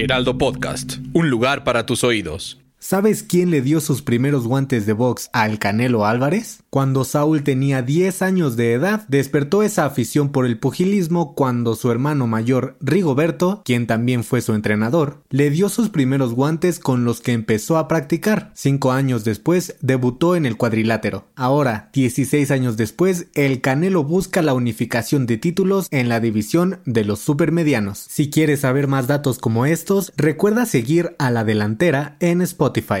Heraldo Podcast, un lugar para tus oídos. ¿Sabes quién le dio sus primeros guantes de box al Canelo Álvarez? Cuando Saúl tenía 10 años de edad, despertó esa afición por el pugilismo cuando su hermano mayor, Rigoberto, quien también fue su entrenador, le dio sus primeros guantes con los que empezó a practicar. Cinco años después, debutó en el cuadrilátero. Ahora, 16 años después, el Canelo busca la unificación de títulos en la división de los supermedianos. Si quieres saber más datos como estos, recuerda seguir a la delantera en Spotify.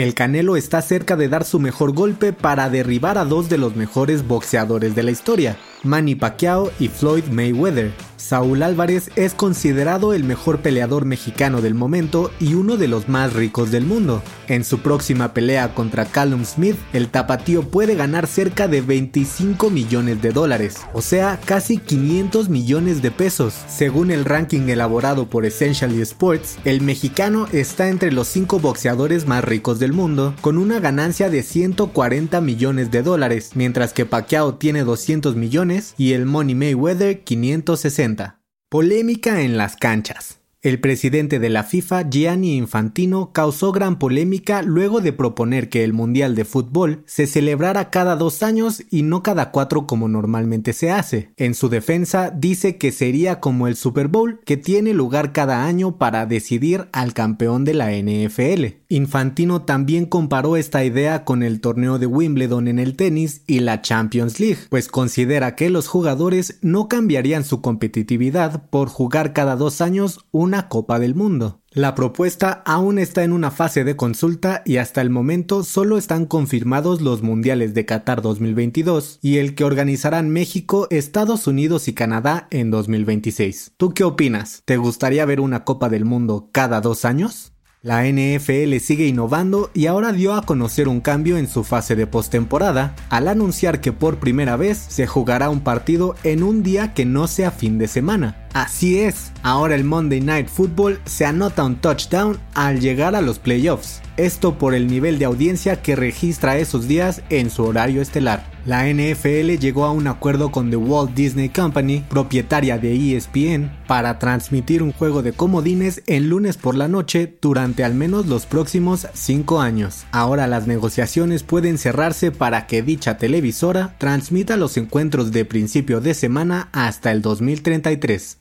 El Canelo está cerca de dar su mejor golpe para derribar a dos de los mejores boxeadores de la historia, Manny Pacquiao y Floyd Mayweather. Saúl Álvarez es considerado el mejor peleador mexicano del momento y uno de los más ricos del mundo. En su próxima pelea contra Callum Smith, el tapatío puede ganar cerca de 25 millones de dólares, o sea, casi 500 millones de pesos. Según el ranking elaborado por Essentially Sports, el mexicano está entre los 5 boxeadores más ricos del mundo, con una ganancia de 140 millones de dólares, mientras que Pacquiao tiene 200 millones y el Money Mayweather 560. Polémica en las canchas. El presidente de la FIFA, Gianni Infantino, causó gran polémica luego de proponer que el Mundial de Fútbol se celebrara cada dos años y no cada cuatro como normalmente se hace. En su defensa, dice que sería como el Super Bowl, que tiene lugar cada año para decidir al campeón de la NFL. Infantino también comparó esta idea con el torneo de Wimbledon en el tenis y la Champions League, pues considera que los jugadores no cambiarían su competitividad por jugar cada dos años un una Copa del Mundo. La propuesta aún está en una fase de consulta y hasta el momento solo están confirmados los Mundiales de Qatar 2022 y el que organizarán México, Estados Unidos y Canadá en 2026. ¿Tú qué opinas? ¿Te gustaría ver una Copa del Mundo cada dos años? La NFL sigue innovando y ahora dio a conocer un cambio en su fase de postemporada al anunciar que por primera vez se jugará un partido en un día que no sea fin de semana. Así es, ahora el Monday Night Football se anota un touchdown al llegar a los playoffs. Esto por el nivel de audiencia que registra esos días en su horario estelar. La NFL llegó a un acuerdo con The Walt Disney Company, propietaria de ESPN, para transmitir un juego de comodines el lunes por la noche durante al menos los próximos 5 años. Ahora las negociaciones pueden cerrarse para que dicha televisora transmita los encuentros de principio de semana hasta el 2033.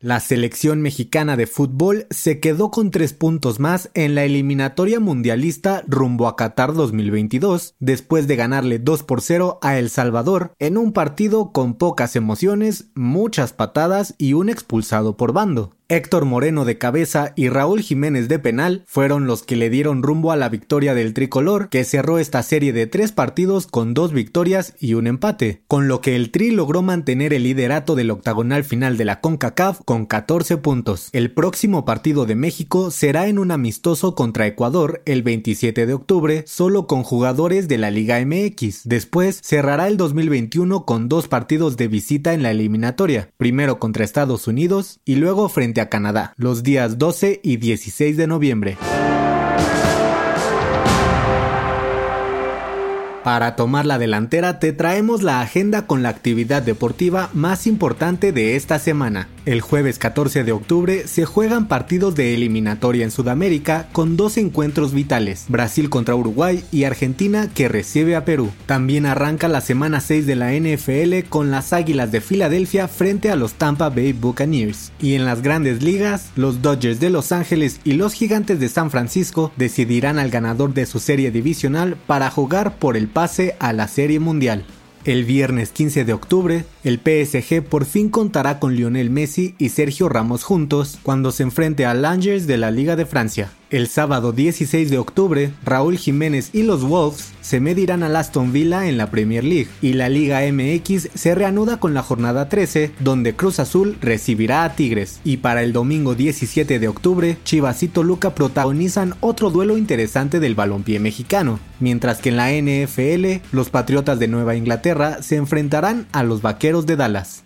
La selección mexicana de fútbol se quedó con tres puntos más en la eliminatoria mundialista rumbo a Qatar 2022, después de ganarle 2 por 0 a El Salvador en un partido con pocas emociones, muchas patadas y un expulsado por bando. Héctor Moreno de cabeza y Raúl Jiménez de penal fueron los que le dieron rumbo a la victoria del tricolor, que cerró esta serie de tres partidos con dos victorias y un empate, con lo que el Tri logró mantener el liderato del octagonal final de la CONCACAF con 14 puntos. El próximo partido de México será en un amistoso contra Ecuador el 27 de octubre, solo con jugadores de la Liga MX. Después cerrará el 2021 con dos partidos de visita en la eliminatoria, primero contra Estados Unidos y luego a Canadá, los días 12 y 16 de noviembre. Para tomar la delantera te traemos la agenda con la actividad deportiva más importante de esta semana. El jueves 14 de octubre se juegan partidos de eliminatoria en Sudamérica con dos encuentros vitales, Brasil contra Uruguay y Argentina que recibe a Perú. También arranca la semana 6 de la NFL con las Águilas de Filadelfia frente a los Tampa Bay Buccaneers. Y en las grandes ligas, los Dodgers de Los Ángeles y los Gigantes de San Francisco decidirán al ganador de su serie divisional para jugar por el pase a la Serie Mundial. El viernes 15 de octubre, el PSG por fin contará con Lionel Messi y Sergio Ramos juntos cuando se enfrente a Langers de la Liga de Francia. El sábado 16 de octubre, Raúl Jiménez y los Wolves se medirán al Aston Villa en la Premier League y la Liga MX se reanuda con la jornada 13 donde Cruz Azul recibirá a Tigres y para el domingo 17 de octubre Chivas y Toluca protagonizan otro duelo interesante del balompié mexicano, mientras que en la NFL los Patriotas de Nueva Inglaterra se enfrentarán a los Vaqueros de Dallas.